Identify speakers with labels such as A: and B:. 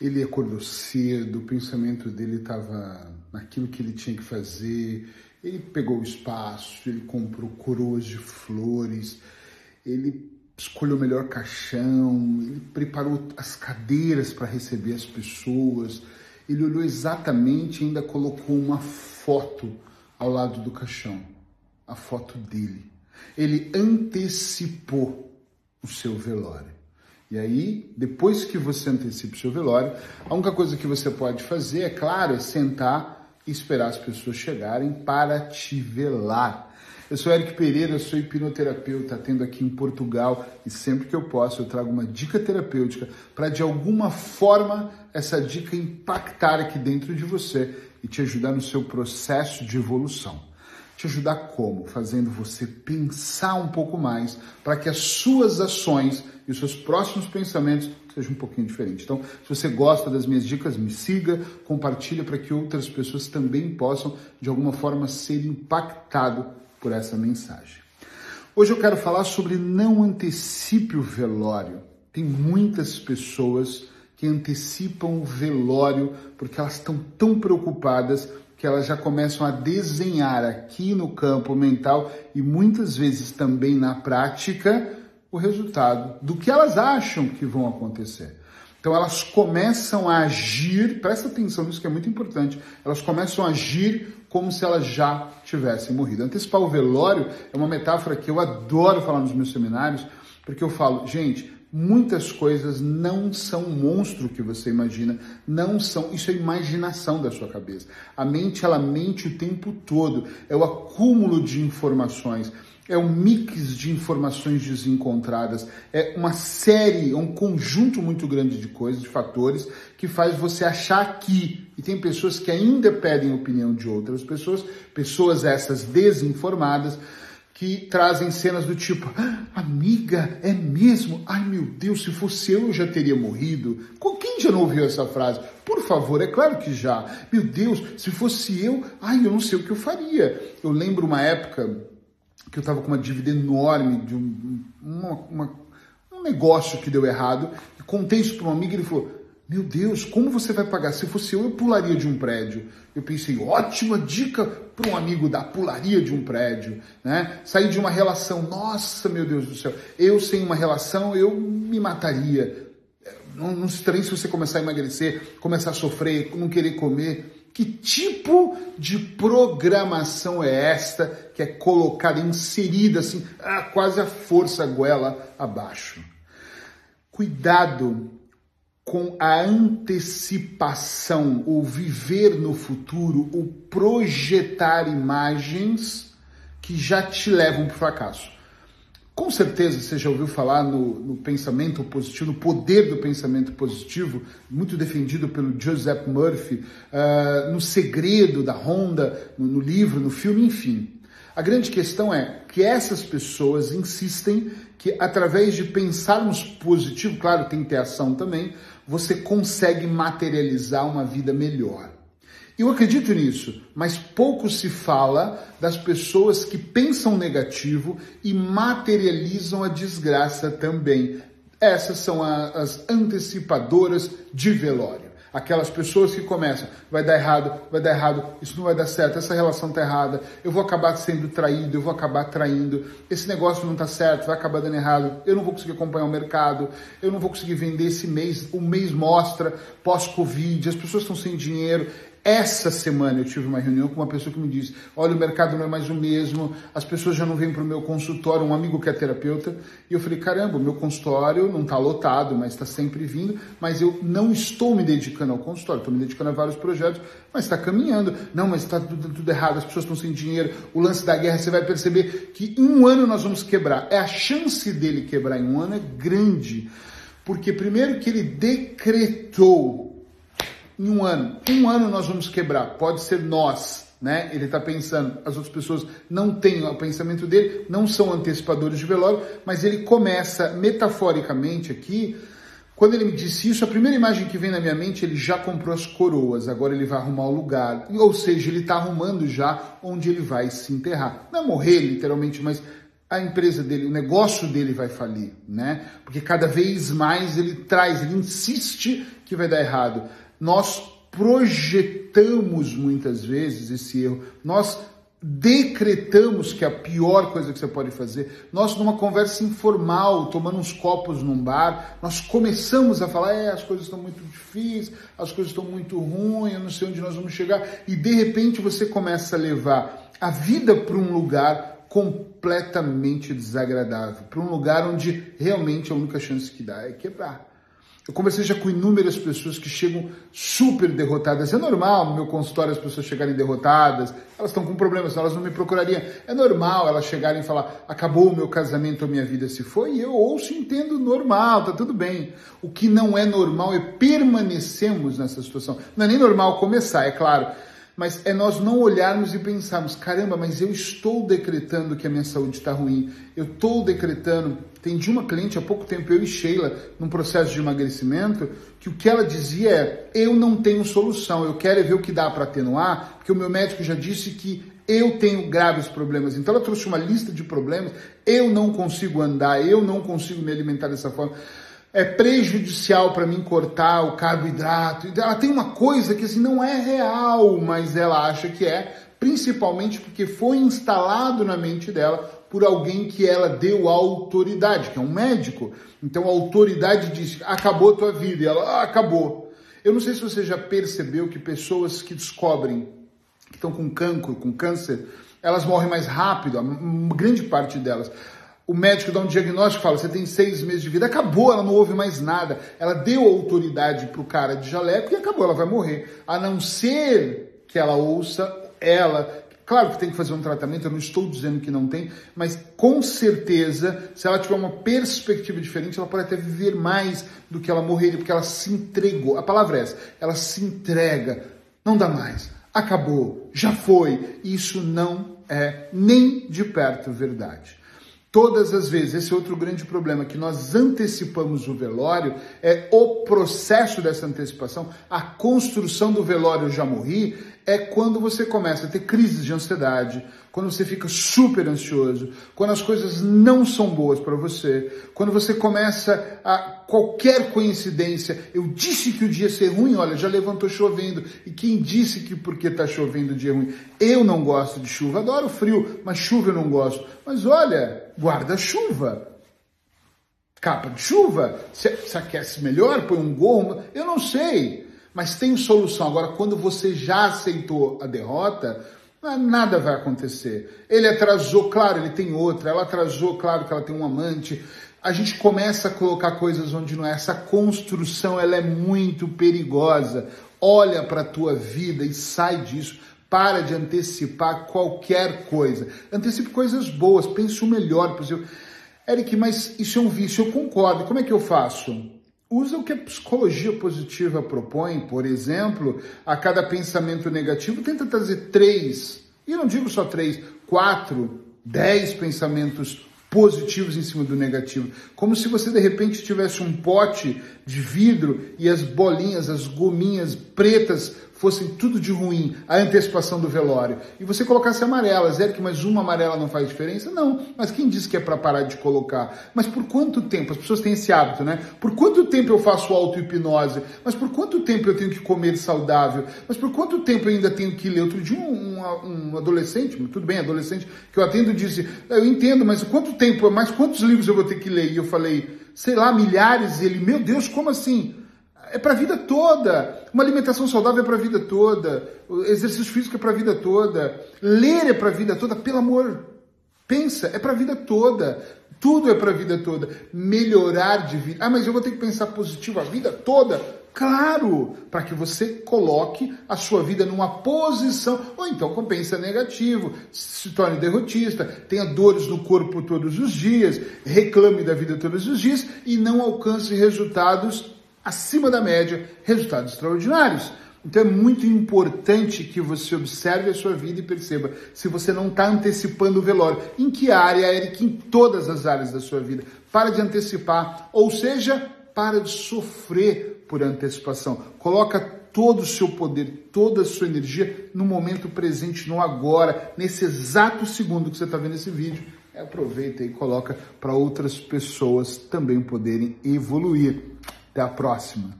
A: Ele acordou cedo, o pensamento dele estava naquilo que ele tinha que fazer. Ele pegou o espaço, ele comprou coroas de flores, ele escolheu o melhor caixão, ele preparou as cadeiras para receber as pessoas. Ele olhou exatamente e ainda colocou uma foto ao lado do caixão, a foto dele. Ele antecipou o seu velório. E aí, depois que você antecipa o seu velório, a única coisa que você pode fazer, é claro, é sentar e esperar as pessoas chegarem para te velar. Eu sou Eric Pereira, sou hipnoterapeuta, atendo aqui em Portugal e sempre que eu posso eu trago uma dica terapêutica para de alguma forma essa dica impactar aqui dentro de você e te ajudar no seu processo de evolução. Te ajudar como? Fazendo você pensar um pouco mais para que as suas ações e os seus próximos pensamentos sejam um pouquinho diferentes. Então, se você gosta das minhas dicas, me siga, compartilha para que outras pessoas também possam, de alguma forma, ser impactado por essa mensagem. Hoje eu quero falar sobre não antecipe o velório. Tem muitas pessoas que antecipam o velório porque elas estão tão preocupadas que elas já começam a desenhar aqui no campo mental e muitas vezes também na prática o resultado do que elas acham que vão acontecer. Então elas começam a agir, presta atenção nisso que é muito importante, elas começam a agir como se elas já tivessem morrido. Antecipar o velório é uma metáfora que eu adoro falar nos meus seminários, porque eu falo, gente, muitas coisas não são monstro que você imagina, não são, isso é imaginação da sua cabeça. A mente ela mente o tempo todo, é o acúmulo de informações é um mix de informações desencontradas, é uma série, é um conjunto muito grande de coisas, de fatores, que faz você achar que. E tem pessoas que ainda pedem opinião de outras pessoas, pessoas essas desinformadas, que trazem cenas do tipo: ah, amiga, é mesmo? Ai meu Deus, se fosse eu, eu já teria morrido. Quem já não ouviu essa frase? Por favor, é claro que já. Meu Deus, se fosse eu, ai, eu não sei o que eu faria. Eu lembro uma época que eu estava com uma dívida enorme de um, uma, uma, um negócio que deu errado. E contei isso para um amigo e ele falou: Meu Deus, como você vai pagar? Se fosse eu, eu pularia de um prédio. Eu pensei: ótima dica para um amigo da pularia de um prédio. Né? Sair de uma relação, nossa, meu Deus do céu, eu sem uma relação, eu me mataria. Não, não se estranhe se você começar a emagrecer, começar a sofrer, não querer comer. Que tipo de programação é esta que é colocada, inserida assim, ah, quase a força goela abaixo? Cuidado com a antecipação, o viver no futuro, o projetar imagens que já te levam para o fracasso. Com certeza você já ouviu falar no, no, pensamento positivo, no poder do pensamento positivo, muito defendido pelo Joseph Murphy, uh, no segredo da Honda, no, no livro, no filme, enfim. A grande questão é que essas pessoas insistem que através de pensarmos positivo, claro, tem que ter ação também, você consegue materializar uma vida melhor. Eu acredito nisso, mas pouco se fala das pessoas que pensam negativo e materializam a desgraça também. Essas são as antecipadoras de velório. Aquelas pessoas que começam, vai dar errado, vai dar errado, isso não vai dar certo, essa relação tá errada, eu vou acabar sendo traído, eu vou acabar traindo, esse negócio não tá certo, vai acabar dando errado, eu não vou conseguir acompanhar o mercado, eu não vou conseguir vender esse mês, o mês mostra, pós-Covid, as pessoas estão sem dinheiro, essa semana eu tive uma reunião com uma pessoa que me disse: Olha, o mercado não é mais o mesmo, as pessoas já não vêm para o meu consultório. Um amigo que é terapeuta, e eu falei: Caramba, o meu consultório não está lotado, mas está sempre vindo, mas eu não estou me dedicando ao consultório, estou me dedicando a vários projetos, mas está caminhando. Não, mas está tudo, tudo errado, as pessoas estão sem dinheiro. O lance da guerra, você vai perceber que em um ano nós vamos quebrar. É a chance dele quebrar em um ano é grande, porque primeiro que ele decretou em um ano. Um ano nós vamos quebrar. Pode ser nós, né? Ele está pensando, as outras pessoas não têm o pensamento dele, não são antecipadores de velório, mas ele começa metaforicamente aqui. Quando ele me disse isso, a primeira imagem que vem na minha mente, ele já comprou as coroas, agora ele vai arrumar o lugar. Ou seja, ele está arrumando já onde ele vai se enterrar. Não morrer, literalmente, mas a empresa dele, o negócio dele vai falir, né? Porque cada vez mais ele traz, ele insiste que vai dar errado? Nós projetamos muitas vezes esse erro. Nós decretamos que é a pior coisa que você pode fazer. Nós, numa conversa informal, tomando uns copos num bar, nós começamos a falar: é, as coisas estão muito difíceis, as coisas estão muito ruins, eu não sei onde nós vamos chegar. E de repente você começa a levar a vida para um lugar completamente desagradável, para um lugar onde realmente a única chance que dá é quebrar. Eu conversei já com inúmeras pessoas que chegam super derrotadas. É normal no meu consultório as pessoas chegarem derrotadas, elas estão com problemas, elas não me procurariam. É normal elas chegarem e falar: acabou o meu casamento, a minha vida se foi. E eu ouço e entendo normal, tá tudo bem. O que não é normal é permanecermos nessa situação. Não é nem normal começar, é claro mas é nós não olharmos e pensarmos: caramba, mas eu estou decretando que a minha saúde está ruim, eu estou decretando. Tem de uma cliente há pouco tempo, eu e Sheila, num processo de emagrecimento, que o que ela dizia é: eu não tenho solução, eu quero é ver o que dá para atenuar, porque o meu médico já disse que eu tenho graves problemas. Então ela trouxe uma lista de problemas, eu não consigo andar, eu não consigo me alimentar dessa forma é prejudicial para mim cortar o carboidrato. Ela tem uma coisa que assim não é real, mas ela acha que é, principalmente porque foi instalado na mente dela por alguém que ela deu autoridade, que é um médico. Então a autoridade diz: acabou a tua vida, e ela ah, acabou. Eu não sei se você já percebeu que pessoas que descobrem que estão com cancro, com câncer, elas morrem mais rápido, grande parte delas o médico dá um diagnóstico e fala: você tem seis meses de vida, acabou, ela não ouve mais nada. Ela deu autoridade para o cara de jaleco e acabou, ela vai morrer. A não ser que ela ouça ela. Claro que tem que fazer um tratamento, eu não estou dizendo que não tem, mas com certeza, se ela tiver uma perspectiva diferente, ela pode até viver mais do que ela morreria, porque ela se entregou. A palavra é essa, ela se entrega, não dá mais, acabou, já foi. Isso não é nem de perto verdade. Todas as vezes, esse é outro grande problema, que nós antecipamos o velório, é o processo dessa antecipação, a construção do velório já morri, é quando você começa a ter crises de ansiedade, quando você fica super ansioso, quando as coisas não são boas para você, quando você começa a qualquer coincidência, eu disse que o dia ia ser ruim, olha, já levantou chovendo, e quem disse que porque está chovendo o dia é ruim? Eu não gosto de chuva, adoro frio, mas chuva eu não gosto. Mas olha, guarda-chuva, capa de chuva, se, aquece melhor, põe um gorro, eu não sei, mas tem solução. Agora, quando você já aceitou a derrota, nada vai acontecer. Ele atrasou, claro, ele tem outra, ela atrasou, claro que ela tem um amante. A gente começa a colocar coisas onde não é. Essa construção ela é muito perigosa. Olha para a tua vida e sai disso. Para de antecipar qualquer coisa. Antecipe coisas boas, pense o melhor possível. Eric, mas isso é um vício, eu concordo. Como é que eu faço? Usa o que a psicologia positiva propõe, por exemplo, a cada pensamento negativo, tenta trazer três, e não digo só três, quatro, dez pensamentos positivos em cima do negativo. Como se você de repente tivesse um pote de vidro e as bolinhas, as gominhas pretas fossem tudo de ruim, a antecipação do velório, e você colocasse amarelas, que mas uma amarela não faz diferença? Não, mas quem disse que é para parar de colocar? Mas por quanto tempo? As pessoas têm esse hábito, né? Por quanto tempo eu faço auto-hipnose? Mas por quanto tempo eu tenho que comer saudável? Mas por quanto tempo eu ainda tenho que ler? Outro dia um, um, um adolescente, tudo bem, adolescente, que eu atendo disse, eu entendo, mas quanto tempo, mais quantos livros eu vou ter que ler? E eu falei, sei lá, milhares, ele, meu Deus, como assim? É para a vida toda. Uma alimentação saudável é para a vida toda. O exercício físico é para a vida toda. Ler é para a vida toda. Pelo amor, pensa, é para a vida toda. Tudo é para a vida toda. Melhorar de vida. Ah, mas eu vou ter que pensar positivo a vida toda? Claro, para que você coloque a sua vida numa posição, ou então compensa negativo, se torne derrotista, tenha dores no corpo todos os dias, reclame da vida todos os dias e não alcance resultados acima da média, resultados extraordinários. Então é muito importante que você observe a sua vida e perceba se você não está antecipando o velório. Em que área, Eric? Em todas as áreas da sua vida. Para de antecipar, ou seja, para de sofrer por antecipação. Coloca todo o seu poder, toda a sua energia no momento presente, no agora, nesse exato segundo que você está vendo esse vídeo. Aproveita e coloca para outras pessoas também poderem evoluir. Até a próxima.